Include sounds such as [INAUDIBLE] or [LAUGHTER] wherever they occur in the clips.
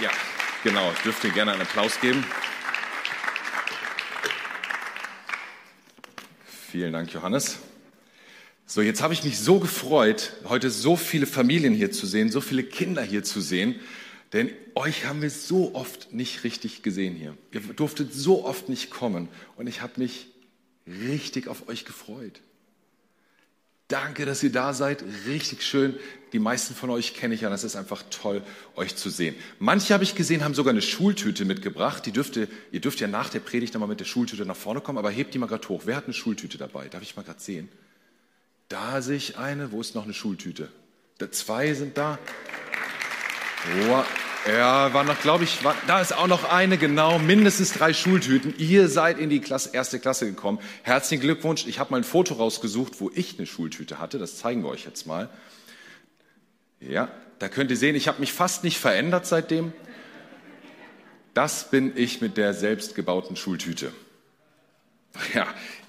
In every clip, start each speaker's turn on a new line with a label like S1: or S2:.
S1: Ja, genau. Ich dürfte gerne einen Applaus geben. Vielen Dank, Johannes. So, jetzt habe ich mich so gefreut, heute so viele Familien hier zu sehen, so viele Kinder hier zu sehen, denn euch haben wir so oft nicht richtig gesehen hier. Ihr durftet so oft nicht kommen und ich habe mich richtig auf euch gefreut. Danke, dass ihr da seid. Richtig schön. Die meisten von euch kenne ich ja. Das ist einfach toll, euch zu sehen. Manche habe ich gesehen, haben sogar eine Schultüte mitgebracht. Die dürfte, ihr dürft ja nach der Predigt nochmal mit der Schultüte nach vorne kommen, aber hebt die mal gerade hoch. Wer hat eine Schultüte dabei? Darf ich mal gerade sehen? Da sehe ich eine. Wo ist noch eine Schultüte? Da, zwei sind da. Wow. Ja, war noch, glaube ich, war, da ist auch noch eine, genau, mindestens drei Schultüten. Ihr seid in die Klasse, erste Klasse gekommen. Herzlichen Glückwunsch. Ich habe mal ein Foto rausgesucht, wo ich eine Schultüte hatte. Das zeigen wir euch jetzt mal. Ja, da könnt ihr sehen, ich habe mich fast nicht verändert seitdem. Das bin ich mit der selbstgebauten Schultüte. Ja,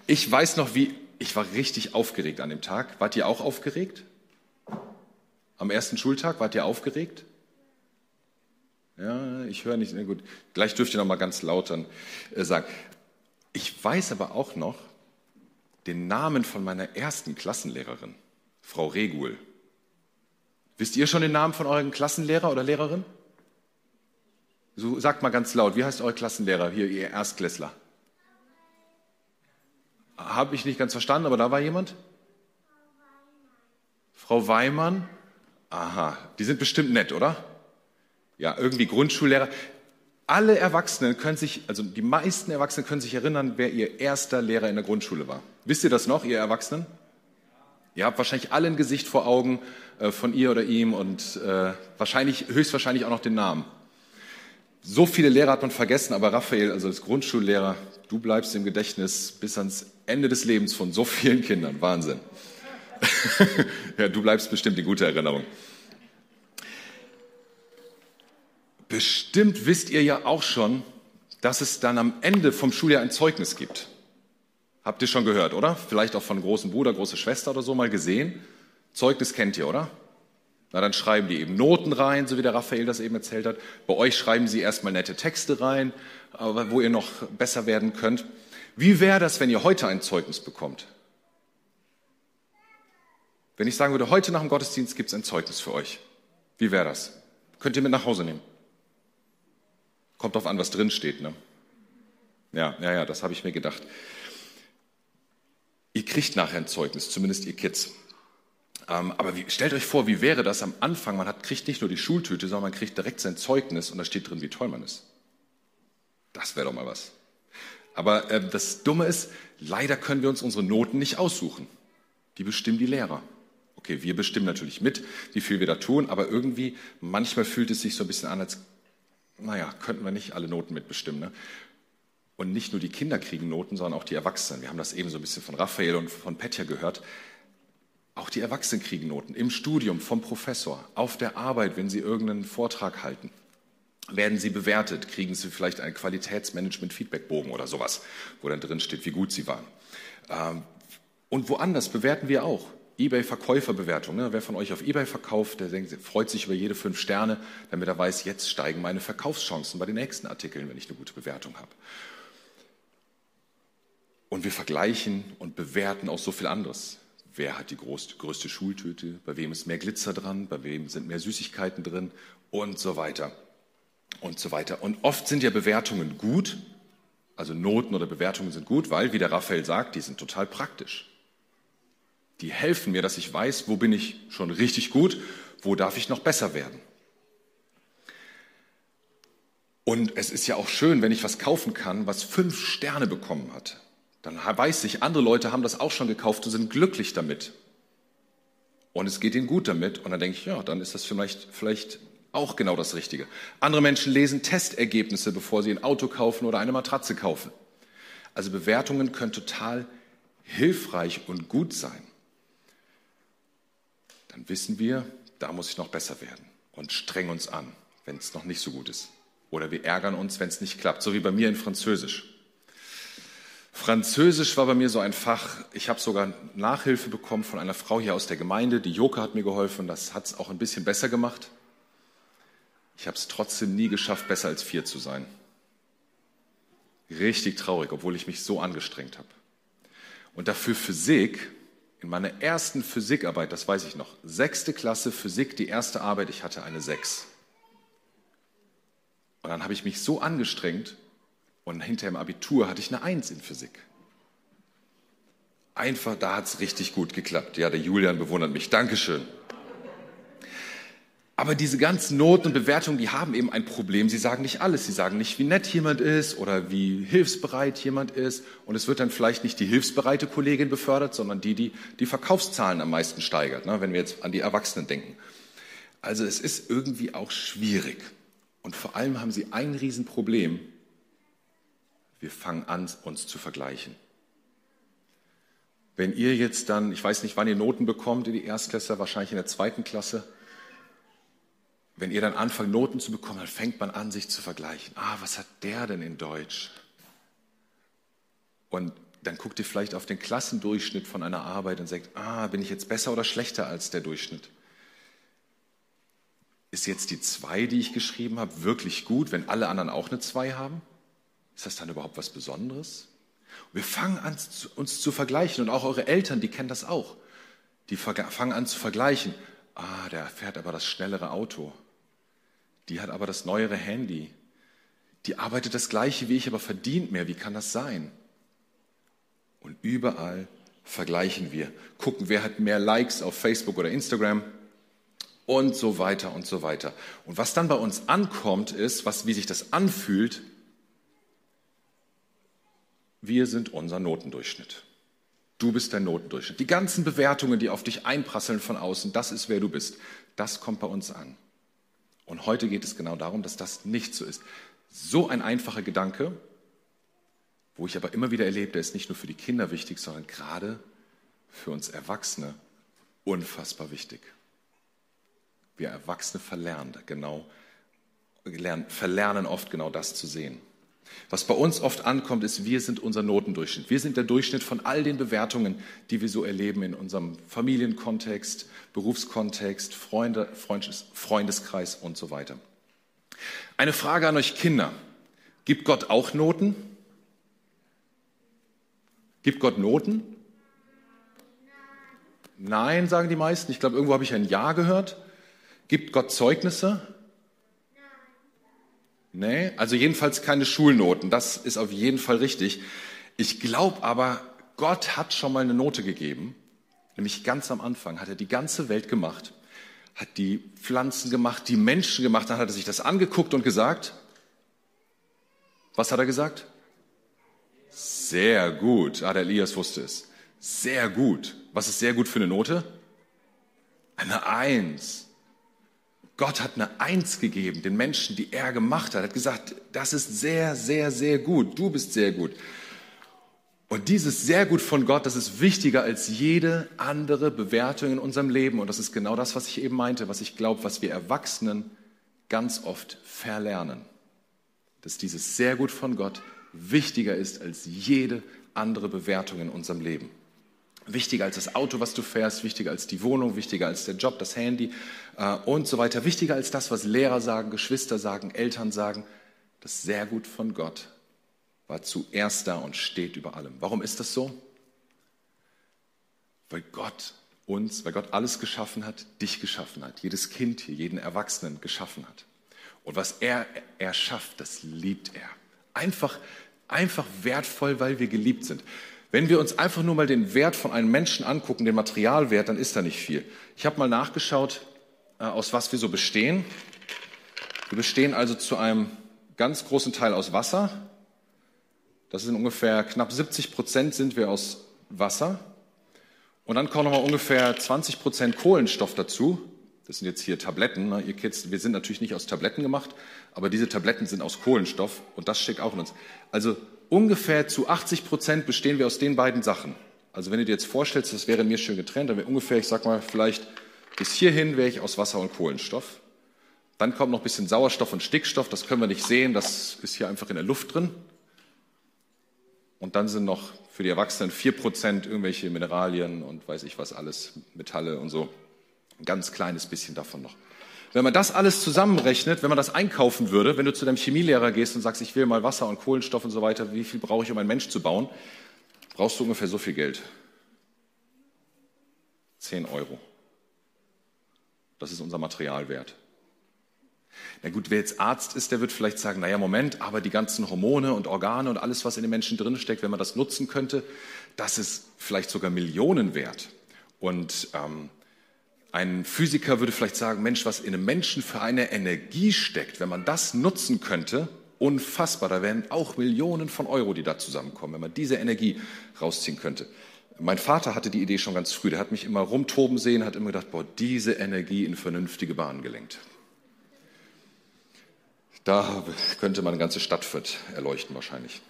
S1: ich weiß noch, wie, ich war richtig aufgeregt an dem Tag. Wart ihr auch aufgeregt? Am ersten Schultag wart ihr aufgeregt? Ja, ich höre nicht. Na gut, gleich dürft ihr noch mal ganz laut äh, sagen. Ich weiß aber auch noch den Namen von meiner ersten Klassenlehrerin, Frau Regul. Wisst ihr schon den Namen von eurem Klassenlehrer oder Lehrerin? So, sagt mal ganz laut, wie heißt euer Klassenlehrer hier, ihr Erstklässler? Habe ich nicht ganz verstanden, aber da war jemand? Frau Weimann. Aha, die sind bestimmt nett, oder? Ja, irgendwie Grundschullehrer. Alle Erwachsenen können sich, also die meisten Erwachsenen können sich erinnern, wer ihr erster Lehrer in der Grundschule war. Wisst ihr das noch, ihr Erwachsenen? Ihr habt wahrscheinlich alle ein Gesicht vor Augen äh, von ihr oder ihm und äh, wahrscheinlich, höchstwahrscheinlich auch noch den Namen. So viele Lehrer hat man vergessen, aber Raphael, also als Grundschullehrer, du bleibst im Gedächtnis bis ans Ende des Lebens von so vielen Kindern. Wahnsinn. [LAUGHS] ja, du bleibst bestimmt in guter Erinnerung. Bestimmt wisst ihr ja auch schon, dass es dann am Ende vom Schuljahr ein Zeugnis gibt. Habt ihr schon gehört, oder? Vielleicht auch von großen Bruder, große Schwester oder so mal gesehen. Zeugnis kennt ihr, oder? Na, dann schreiben die eben Noten rein, so wie der Raphael das eben erzählt hat. Bei euch schreiben sie erstmal nette Texte rein, wo ihr noch besser werden könnt. Wie wäre das, wenn ihr heute ein Zeugnis bekommt? Wenn ich sagen würde, heute nach dem Gottesdienst gibt es ein Zeugnis für euch. Wie wäre das? Könnt ihr mit nach Hause nehmen? Kommt drauf an, was drin steht. Ne? Ja, ja, ja, das habe ich mir gedacht. Ihr kriegt nachher ein Zeugnis, zumindest ihr Kids. Ähm, aber wie, stellt euch vor, wie wäre das am Anfang? Man hat, kriegt nicht nur die Schultüte, sondern man kriegt direkt sein Zeugnis und da steht drin, wie toll man ist. Das wäre doch mal was. Aber äh, das Dumme ist, leider können wir uns unsere Noten nicht aussuchen. Die bestimmen die Lehrer. Okay, wir bestimmen natürlich mit, wie viel wir da tun, aber irgendwie, manchmal fühlt es sich so ein bisschen an, als naja, könnten wir nicht alle Noten mitbestimmen. Ne? Und nicht nur die Kinder kriegen Noten, sondern auch die Erwachsenen. Wir haben das eben so ein bisschen von Raphael und von Petja gehört. Auch die Erwachsenen kriegen Noten. Im Studium, vom Professor, auf der Arbeit, wenn sie irgendeinen Vortrag halten. Werden sie bewertet? Kriegen sie vielleicht einen Qualitätsmanagement-Feedbackbogen oder sowas, wo dann drin steht, wie gut sie waren? Ähm, und woanders bewerten wir auch eBay-Verkäuferbewertung. Ne? Wer von euch auf eBay verkauft, der freut sich über jede fünf Sterne, damit er weiß, jetzt steigen meine Verkaufschancen bei den nächsten Artikeln, wenn ich eine gute Bewertung habe. Und wir vergleichen und bewerten auch so viel anderes. Wer hat die größte Schultüte? Bei wem ist mehr Glitzer dran? Bei wem sind mehr Süßigkeiten drin? Und so weiter. Und so weiter. Und oft sind ja Bewertungen gut, also Noten oder Bewertungen sind gut, weil, wie der Raphael sagt, die sind total praktisch die helfen mir, dass ich weiß, wo bin ich schon richtig gut, wo darf ich noch besser werden. Und es ist ja auch schön, wenn ich was kaufen kann, was fünf Sterne bekommen hat. Dann weiß ich, andere Leute haben das auch schon gekauft und sind glücklich damit. Und es geht ihnen gut damit. Und dann denke ich, ja, dann ist das vielleicht, vielleicht auch genau das Richtige. Andere Menschen lesen Testergebnisse, bevor sie ein Auto kaufen oder eine Matratze kaufen. Also Bewertungen können total hilfreich und gut sein dann wissen wir, da muss ich noch besser werden und strengen uns an, wenn es noch nicht so gut ist. Oder wir ärgern uns, wenn es nicht klappt, so wie bei mir in Französisch. Französisch war bei mir so ein Fach, ich habe sogar Nachhilfe bekommen von einer Frau hier aus der Gemeinde, die Joka hat mir geholfen, das hat es auch ein bisschen besser gemacht. Ich habe es trotzdem nie geschafft, besser als vier zu sein. Richtig traurig, obwohl ich mich so angestrengt habe. Und dafür Physik, in meiner ersten Physikarbeit, das weiß ich noch, sechste Klasse Physik, die erste Arbeit, ich hatte eine Sechs. Und dann habe ich mich so angestrengt und hinter im Abitur hatte ich eine Eins in Physik. Einfach, da hat es richtig gut geklappt. Ja, der Julian bewundert mich. Dankeschön. Aber diese ganzen Noten und Bewertungen, die haben eben ein Problem. Sie sagen nicht alles. Sie sagen nicht, wie nett jemand ist oder wie hilfsbereit jemand ist. Und es wird dann vielleicht nicht die hilfsbereite Kollegin befördert, sondern die, die die Verkaufszahlen am meisten steigert, ne, wenn wir jetzt an die Erwachsenen denken. Also es ist irgendwie auch schwierig. Und vor allem haben sie ein Riesenproblem. Wir fangen an, uns zu vergleichen. Wenn ihr jetzt dann, ich weiß nicht, wann ihr Noten bekommt in die Erstklässler, wahrscheinlich in der zweiten Klasse, wenn ihr dann anfangt, Noten zu bekommen, dann fängt man an, sich zu vergleichen. Ah, was hat der denn in Deutsch? Und dann guckt ihr vielleicht auf den Klassendurchschnitt von einer Arbeit und sagt, ah, bin ich jetzt besser oder schlechter als der Durchschnitt? Ist jetzt die zwei, die ich geschrieben habe, wirklich gut, wenn alle anderen auch eine zwei haben? Ist das dann überhaupt was Besonderes? wir fangen an, uns zu vergleichen und auch eure Eltern, die kennen das auch. Die fangen an zu vergleichen. Ah, der fährt aber das schnellere Auto. Die hat aber das neuere Handy. Die arbeitet das gleiche wie ich, aber verdient mehr. Wie kann das sein? Und überall vergleichen wir, gucken, wer hat mehr Likes auf Facebook oder Instagram und so weiter und so weiter. Und was dann bei uns ankommt, ist, was, wie sich das anfühlt, wir sind unser Notendurchschnitt. Du bist dein Notendurchschnitt. Die ganzen Bewertungen, die auf dich einprasseln von außen, das ist wer du bist. Das kommt bei uns an. Und heute geht es genau darum, dass das nicht so ist. So ein einfacher Gedanke, wo ich aber immer wieder erlebe, der ist nicht nur für die Kinder wichtig, sondern gerade für uns Erwachsene unfassbar wichtig. Wir Erwachsene verlernen genau, verlernen oft genau das zu sehen. Was bei uns oft ankommt, ist, wir sind unser Notendurchschnitt. Wir sind der Durchschnitt von all den Bewertungen, die wir so erleben in unserem Familienkontext, Berufskontext, Freunde, Freundeskreis und so weiter. Eine Frage an euch Kinder. Gibt Gott auch Noten? Gibt Gott Noten? Nein, sagen die meisten. Ich glaube, irgendwo habe ich ein Ja gehört. Gibt Gott Zeugnisse? Nee, also jedenfalls keine Schulnoten. Das ist auf jeden Fall richtig. Ich glaube aber, Gott hat schon mal eine Note gegeben. Nämlich ganz am Anfang hat er die ganze Welt gemacht, hat die Pflanzen gemacht, die Menschen gemacht. Dann hat er sich das angeguckt und gesagt, was hat er gesagt? Sehr gut. Ah, der Elias wusste es. Sehr gut. Was ist sehr gut für eine Note? Eine Eins. Gott hat eine Eins gegeben, den Menschen, die er gemacht hat. Er hat gesagt, das ist sehr, sehr, sehr gut. Du bist sehr gut. Und dieses sehr gut von Gott, das ist wichtiger als jede andere Bewertung in unserem Leben. Und das ist genau das, was ich eben meinte, was ich glaube, was wir Erwachsenen ganz oft verlernen. Dass dieses sehr gut von Gott wichtiger ist als jede andere Bewertung in unserem Leben wichtiger als das Auto, was du fährst, wichtiger als die Wohnung, wichtiger als der Job, das Handy äh, und so weiter, wichtiger als das, was Lehrer sagen, Geschwister sagen, Eltern sagen. Das sehr gut von Gott war zuerst da und steht über allem. Warum ist das so? Weil Gott uns, weil Gott alles geschaffen hat, dich geschaffen hat, jedes Kind hier, jeden Erwachsenen geschaffen hat. Und was er erschafft, das liebt er. Einfach, einfach wertvoll, weil wir geliebt sind. Wenn wir uns einfach nur mal den Wert von einem Menschen angucken, den Materialwert, dann ist da nicht viel. Ich habe mal nachgeschaut, äh, aus was wir so bestehen. Wir bestehen also zu einem ganz großen Teil aus Wasser. Das sind ungefähr knapp 70 Prozent sind wir aus Wasser. Und dann kommen nochmal ungefähr 20 Prozent Kohlenstoff dazu. Das sind jetzt hier Tabletten. Ne? Ihr Kids, wir sind natürlich nicht aus Tabletten gemacht, aber diese Tabletten sind aus Kohlenstoff und das steckt auch in uns. Also ungefähr zu 80 Prozent bestehen wir aus den beiden Sachen. Also wenn du dir jetzt vorstellst, das wäre mir schön getrennt, dann wäre ungefähr, ich sag mal, vielleicht bis hierhin wäre ich aus Wasser und Kohlenstoff. Dann kommt noch ein bisschen Sauerstoff und Stickstoff, das können wir nicht sehen, das ist hier einfach in der Luft drin. Und dann sind noch für die Erwachsenen vier Prozent irgendwelche Mineralien und weiß ich was alles, Metalle und so. Ein ganz kleines bisschen davon noch. Wenn man das alles zusammenrechnet, wenn man das einkaufen würde, wenn du zu deinem Chemielehrer gehst und sagst, ich will mal Wasser und Kohlenstoff und so weiter, wie viel brauche ich, um einen Mensch zu bauen, brauchst du ungefähr so viel Geld. 10 Euro. Das ist unser Materialwert. Na gut, wer jetzt Arzt ist, der wird vielleicht sagen, naja, Moment, aber die ganzen Hormone und Organe und alles, was in den Menschen drinsteckt, wenn man das nutzen könnte, das ist vielleicht sogar Millionen wert. Und ähm, ein Physiker würde vielleicht sagen, Mensch, was in einem Menschen für eine Energie steckt, wenn man das nutzen könnte, unfassbar. Da wären auch Millionen von Euro, die da zusammenkommen, wenn man diese Energie rausziehen könnte. Mein Vater hatte die Idee schon ganz früh. Der hat mich immer rumtoben sehen, hat immer gedacht, boah, diese Energie in vernünftige Bahnen gelenkt. Da könnte man eine ganze Stadt erleuchten wahrscheinlich.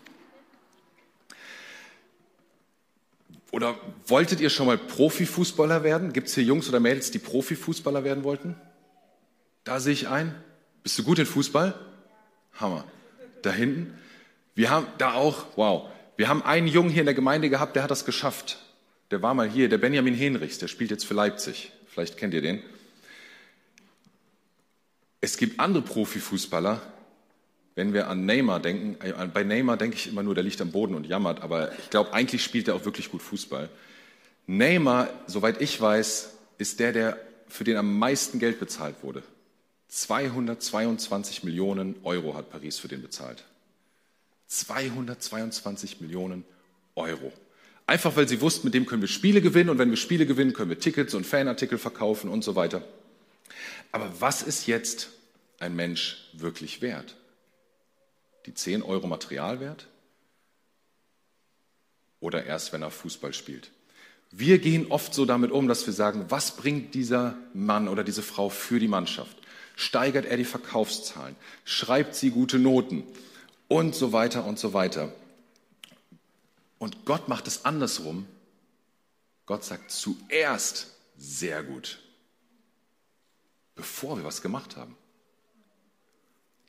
S1: Oder wolltet ihr schon mal Profifußballer werden? Gibt es hier Jungs oder Mädels, die Profifußballer werden wollten? Da sehe ich ein. Bist du gut in Fußball? Hammer. Da hinten? Wir haben da auch, wow. Wir haben einen Jungen hier in der Gemeinde gehabt, der hat das geschafft. Der war mal hier, der Benjamin Henrichs, der spielt jetzt für Leipzig. Vielleicht kennt ihr den. Es gibt andere Profifußballer, wenn wir an Neymar denken, äh, bei Neymar denke ich immer nur, der liegt am Boden und jammert, aber ich glaube, eigentlich spielt er auch wirklich gut Fußball. Neymar, soweit ich weiß, ist der, der für den am meisten Geld bezahlt wurde. 222 Millionen Euro hat Paris für den bezahlt. 222 Millionen Euro. Einfach weil sie wussten, mit dem können wir Spiele gewinnen und wenn wir Spiele gewinnen, können wir Tickets und Fanartikel verkaufen und so weiter. Aber was ist jetzt ein Mensch wirklich wert? Die 10 Euro Materialwert? Oder erst, wenn er Fußball spielt? Wir gehen oft so damit um, dass wir sagen, was bringt dieser Mann oder diese Frau für die Mannschaft? Steigert er die Verkaufszahlen? Schreibt sie gute Noten? Und so weiter und so weiter. Und Gott macht es andersrum. Gott sagt zuerst sehr gut bevor wir was gemacht haben.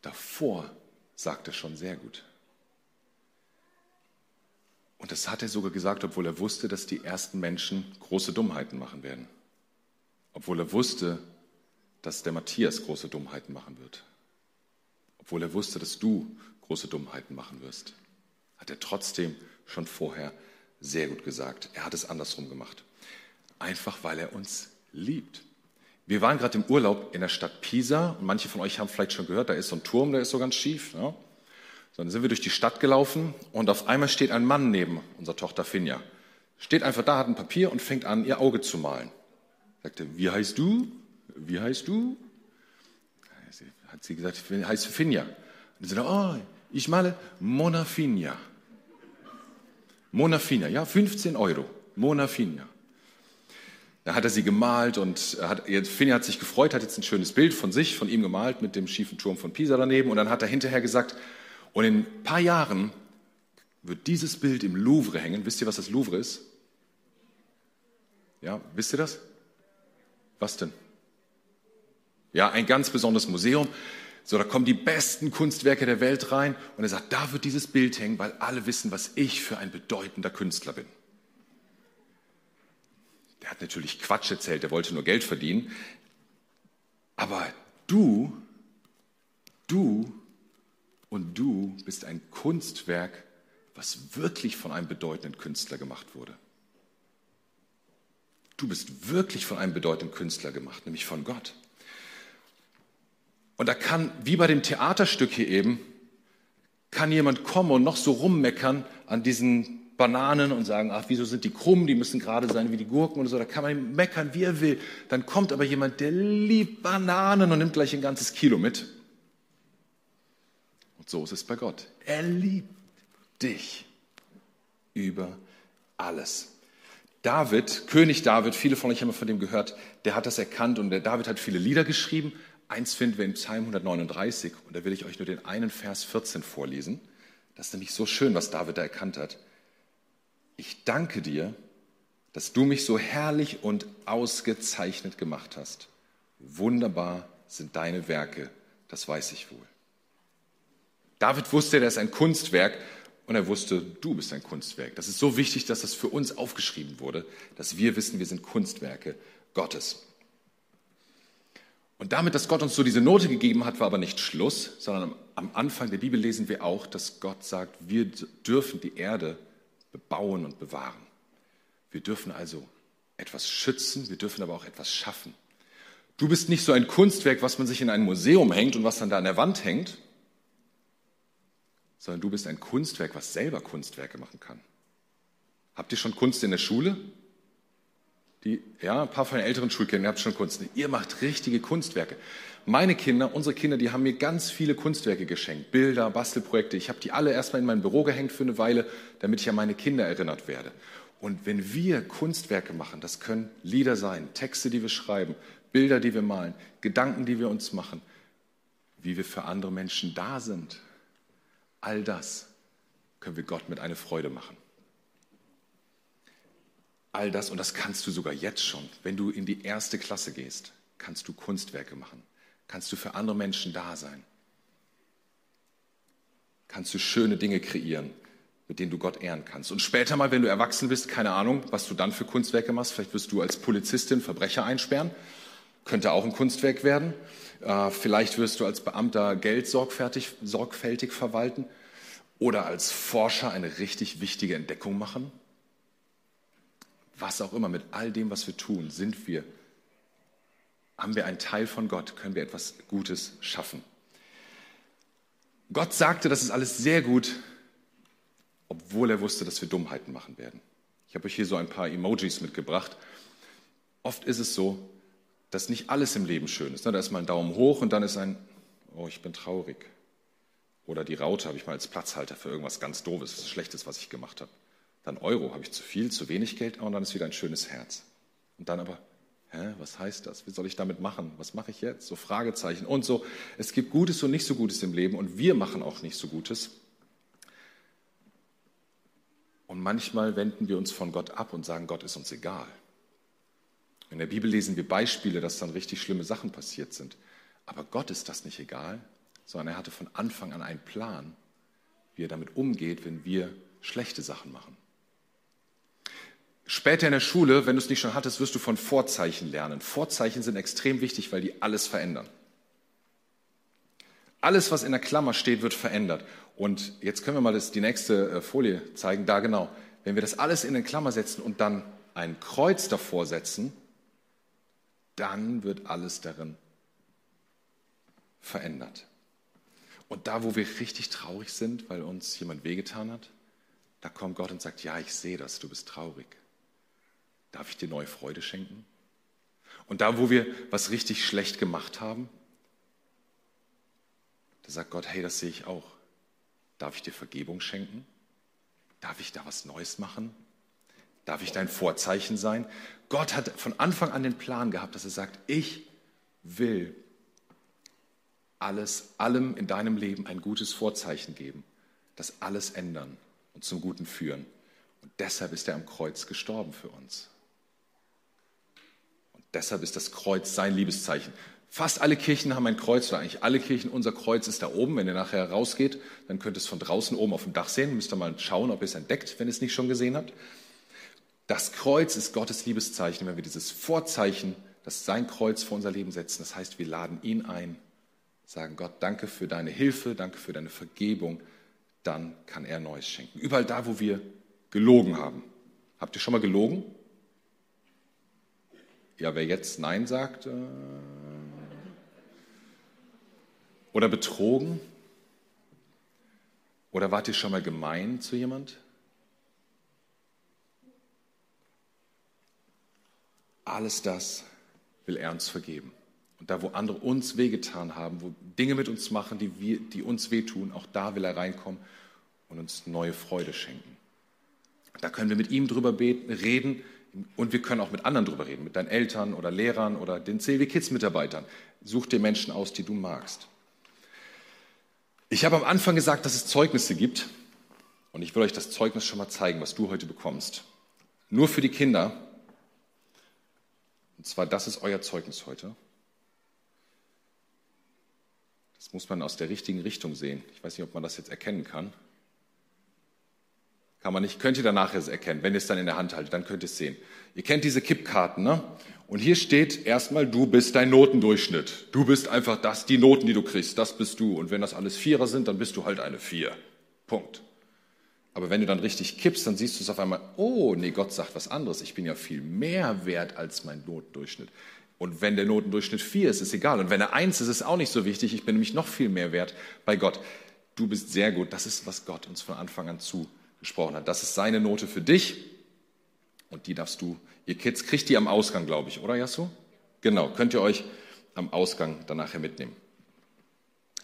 S1: Davor sagt er schon sehr gut. Und das hat er sogar gesagt, obwohl er wusste, dass die ersten Menschen große Dummheiten machen werden. Obwohl er wusste, dass der Matthias große Dummheiten machen wird. Obwohl er wusste, dass du große Dummheiten machen wirst. Hat er trotzdem schon vorher sehr gut gesagt. Er hat es andersrum gemacht. Einfach weil er uns liebt. Wir waren gerade im Urlaub in der Stadt Pisa und manche von euch haben vielleicht schon gehört, da ist so ein Turm, der ist so ganz schief. Ja? So, dann sind wir durch die Stadt gelaufen und auf einmal steht ein Mann neben unserer Tochter Finja. Steht einfach da, hat ein Papier und fängt an, ihr Auge zu malen. Sagte, wie heißt du? Wie heißt du? Hat sie gesagt, ich heiße Finja. Und sie sagt, oh, ich male Mona Finja. Mona Finja, ja, 15 Euro. Mona Finja. Da hat er sie gemalt und Finja hat sich gefreut, hat jetzt ein schönes Bild von sich, von ihm gemalt mit dem schiefen Turm von Pisa daneben. Und dann hat er hinterher gesagt, und in ein paar Jahren wird dieses Bild im Louvre hängen. Wisst ihr, was das Louvre ist? Ja, wisst ihr das? Was denn? Ja, ein ganz besonderes Museum. So, da kommen die besten Kunstwerke der Welt rein und er sagt, da wird dieses Bild hängen, weil alle wissen, was ich für ein bedeutender Künstler bin. Der hat natürlich Quatsch erzählt, der wollte nur Geld verdienen. Aber du, du und du bist ein Kunstwerk, was wirklich von einem bedeutenden Künstler gemacht wurde. Du bist wirklich von einem bedeutenden Künstler gemacht, nämlich von Gott. Und da kann, wie bei dem Theaterstück hier eben, kann jemand kommen und noch so rummeckern an diesen Bananen und sagen, ach, wieso sind die krumm, die müssen gerade sein wie die Gurken oder so. Da kann man meckern, wie er will. Dann kommt aber jemand, der liebt Bananen und nimmt gleich ein ganzes Kilo mit. Und so ist es bei Gott. Er liebt dich über alles. David, König David, viele von euch haben von dem gehört, der hat das erkannt und der David hat viele Lieder geschrieben. Eins finden wir im Psalm 139 und da will ich euch nur den einen Vers 14 vorlesen. Das ist nämlich so schön, was David da erkannt hat ich danke dir, dass du mich so herrlich und ausgezeichnet gemacht hast. Wunderbar sind deine Werke, das weiß ich wohl. David wusste, er ist ein Kunstwerk und er wusste, du bist ein Kunstwerk. Das ist so wichtig, dass das für uns aufgeschrieben wurde, dass wir wissen, wir sind Kunstwerke Gottes. Und damit, dass Gott uns so diese Note gegeben hat, war aber nicht Schluss, sondern am Anfang der Bibel lesen wir auch, dass Gott sagt, wir dürfen die Erde bebauen und bewahren. Wir dürfen also etwas schützen, wir dürfen aber auch etwas schaffen. Du bist nicht so ein Kunstwerk, was man sich in ein Museum hängt und was dann da an der Wand hängt, sondern du bist ein Kunstwerk, was selber Kunstwerke machen kann. Habt ihr schon Kunst in der Schule? Die, ja, ein paar von den älteren Schulkindern, ihr habt schon Kunst. Ihr macht richtige Kunstwerke. Meine Kinder, unsere Kinder, die haben mir ganz viele Kunstwerke geschenkt. Bilder, Bastelprojekte. Ich habe die alle erstmal in mein Büro gehängt für eine Weile, damit ich an meine Kinder erinnert werde. Und wenn wir Kunstwerke machen, das können Lieder sein, Texte, die wir schreiben, Bilder, die wir malen, Gedanken, die wir uns machen, wie wir für andere Menschen da sind, all das können wir Gott mit einer Freude machen. All das, und das kannst du sogar jetzt schon, wenn du in die erste Klasse gehst, kannst du Kunstwerke machen, kannst du für andere Menschen da sein, kannst du schöne Dinge kreieren, mit denen du Gott ehren kannst. Und später mal, wenn du erwachsen bist, keine Ahnung, was du dann für Kunstwerke machst, vielleicht wirst du als Polizistin Verbrecher einsperren, könnte auch ein Kunstwerk werden. Äh, vielleicht wirst du als Beamter Geld sorgfältig, sorgfältig verwalten oder als Forscher eine richtig wichtige Entdeckung machen was auch immer, mit all dem, was wir tun, sind wir, haben wir einen Teil von Gott, können wir etwas Gutes schaffen. Gott sagte, das ist alles sehr gut, obwohl er wusste, dass wir Dummheiten machen werden. Ich habe euch hier so ein paar Emojis mitgebracht. Oft ist es so, dass nicht alles im Leben schön ist. Da ist mal ein Daumen hoch und dann ist ein, oh, ich bin traurig. Oder die Raute habe ich mal als Platzhalter für irgendwas ganz Doofes, Schlechtes, was ich gemacht habe. Dann Euro, habe ich zu viel, zu wenig Geld? und dann ist wieder ein schönes Herz. Und dann aber, hä, was heißt das? Wie soll ich damit machen? Was mache ich jetzt? So Fragezeichen und so. Es gibt Gutes und nicht so Gutes im Leben und wir machen auch nicht so Gutes. Und manchmal wenden wir uns von Gott ab und sagen, Gott ist uns egal. In der Bibel lesen wir Beispiele, dass dann richtig schlimme Sachen passiert sind. Aber Gott ist das nicht egal, sondern er hatte von Anfang an einen Plan, wie er damit umgeht, wenn wir schlechte Sachen machen. Später in der Schule, wenn du es nicht schon hattest, wirst du von Vorzeichen lernen. Vorzeichen sind extrem wichtig, weil die alles verändern. Alles, was in der Klammer steht, wird verändert. Und jetzt können wir mal das, die nächste äh, Folie zeigen. Da genau. Wenn wir das alles in eine Klammer setzen und dann ein Kreuz davor setzen, dann wird alles darin verändert. Und da, wo wir richtig traurig sind, weil uns jemand wehgetan hat, da kommt Gott und sagt, ja, ich sehe das, du bist traurig. Darf ich dir neue Freude schenken? Und da, wo wir was richtig schlecht gemacht haben, da sagt Gott, hey, das sehe ich auch. Darf ich dir Vergebung schenken? Darf ich da was Neues machen? Darf ich dein Vorzeichen sein? Gott hat von Anfang an den Plan gehabt, dass er sagt, ich will alles, allem in deinem Leben ein gutes Vorzeichen geben, das alles ändern und zum Guten führen. Und deshalb ist er am Kreuz gestorben für uns. Deshalb ist das Kreuz sein Liebeszeichen. Fast alle Kirchen haben ein Kreuz, oder eigentlich alle Kirchen. Unser Kreuz ist da oben. Wenn ihr nachher rausgeht, dann könnt ihr es von draußen oben auf dem Dach sehen. Müsst ihr mal schauen, ob ihr es entdeckt, wenn ihr es nicht schon gesehen habt. Das Kreuz ist Gottes Liebeszeichen. Wenn wir dieses Vorzeichen, das sein Kreuz vor unser Leben setzen, das heißt, wir laden ihn ein, sagen Gott, danke für deine Hilfe, danke für deine Vergebung, dann kann er Neues schenken. Überall da, wo wir gelogen haben. Habt ihr schon mal gelogen? Ja, wer jetzt Nein sagt, äh, oder betrogen? Oder wart ihr schon mal gemein zu jemand? Alles das will er uns vergeben. Und da, wo andere uns wehgetan haben, wo Dinge mit uns machen, die, wir, die uns wehtun, auch da will er reinkommen und uns neue Freude schenken. Da können wir mit ihm drüber beten, reden, und wir können auch mit anderen drüber reden, mit deinen Eltern oder Lehrern oder den CLW Kids Mitarbeitern. Such dir Menschen aus, die du magst. Ich habe am Anfang gesagt, dass es Zeugnisse gibt. Und ich will euch das Zeugnis schon mal zeigen, was du heute bekommst. Nur für die Kinder. Und zwar, das ist euer Zeugnis heute. Das muss man aus der richtigen Richtung sehen. Ich weiß nicht, ob man das jetzt erkennen kann. Kann man nicht, könnt ihr danach erkennen, wenn ihr es dann in der Hand haltet, dann könnt ihr es sehen. Ihr kennt diese Kippkarten, ne? Und hier steht erstmal, du bist dein Notendurchschnitt. Du bist einfach das, die Noten, die du kriegst, das bist du. Und wenn das alles Vierer sind, dann bist du halt eine Vier. Punkt. Aber wenn du dann richtig kippst, dann siehst du es auf einmal, oh, nee, Gott sagt was anderes. Ich bin ja viel mehr wert als mein Notendurchschnitt. Und wenn der Notendurchschnitt vier ist, ist egal. Und wenn er eins ist, ist auch nicht so wichtig. Ich bin nämlich noch viel mehr wert bei Gott. Du bist sehr gut. Das ist, was Gott uns von Anfang an zugesprochen hat. Das ist seine Note für dich. Und die darfst du, ihr Kids, kriegt die am Ausgang, glaube ich, oder Jasso? Genau, könnt ihr euch am Ausgang dann nachher mitnehmen.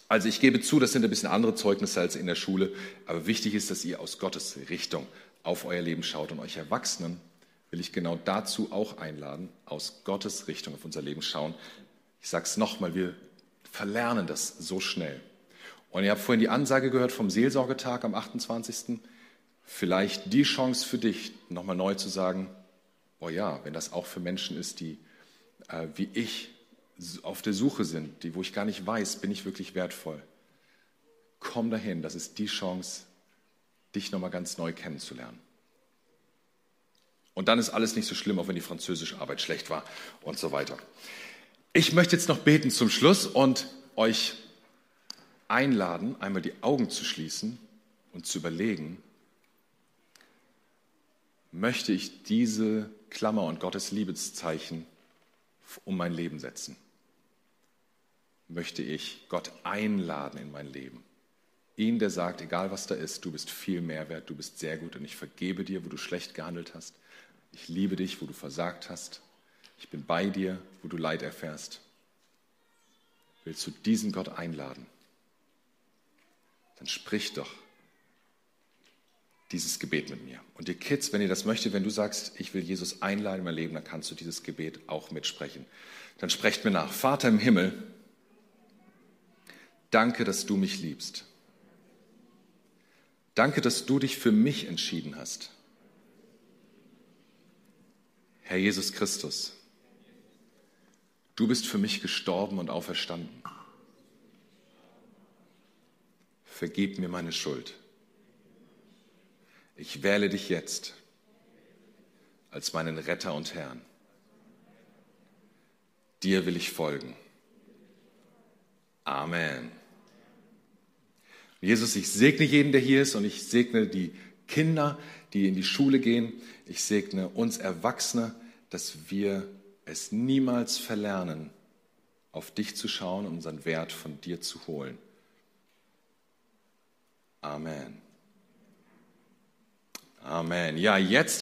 S1: Also ich gebe zu, das sind ein bisschen andere Zeugnisse als in der Schule, aber wichtig ist, dass ihr aus Gottes Richtung auf euer Leben schaut und euch Erwachsenen will ich genau dazu auch einladen, aus Gottes Richtung auf unser Leben schauen. Ich sage es nochmal, wir verlernen das so schnell. Und ihr habt vorhin die Ansage gehört vom Seelsorgetag am 28 vielleicht die Chance für dich, nochmal neu zu sagen, oh ja, wenn das auch für Menschen ist, die äh, wie ich auf der Suche sind, die, wo ich gar nicht weiß, bin ich wirklich wertvoll. Komm dahin, das ist die Chance, dich nochmal ganz neu kennenzulernen. Und dann ist alles nicht so schlimm, auch wenn die französische Arbeit schlecht war und so weiter. Ich möchte jetzt noch beten zum Schluss und euch einladen, einmal die Augen zu schließen und zu überlegen, möchte ich diese Klammer und Gottes Liebeszeichen um mein Leben setzen? Möchte ich Gott einladen in mein Leben? Ihn, der sagt, egal was da ist, du bist viel mehr wert, du bist sehr gut und ich vergebe dir, wo du schlecht gehandelt hast. Ich liebe dich, wo du versagt hast. Ich bin bei dir, wo du Leid erfährst. Willst du diesen Gott einladen? Dann sprich doch dieses Gebet mit mir. Und ihr Kids, wenn ihr das möchtet, wenn du sagst, ich will Jesus einladen in mein Leben, dann kannst du dieses Gebet auch mitsprechen. Dann sprecht mir nach. Vater im Himmel, danke, dass du mich liebst. Danke, dass du dich für mich entschieden hast. Herr Jesus Christus, du bist für mich gestorben und auferstanden. Vergib mir meine Schuld ich wähle dich jetzt als meinen Retter und Herrn. Dir will ich folgen. Amen. Jesus, ich segne jeden, der hier ist und ich segne die Kinder, die in die Schule gehen. Ich segne uns Erwachsene, dass wir es niemals verlernen, auf dich zu schauen und unseren Wert von dir zu holen. Amen. Amen. Ja, jetzt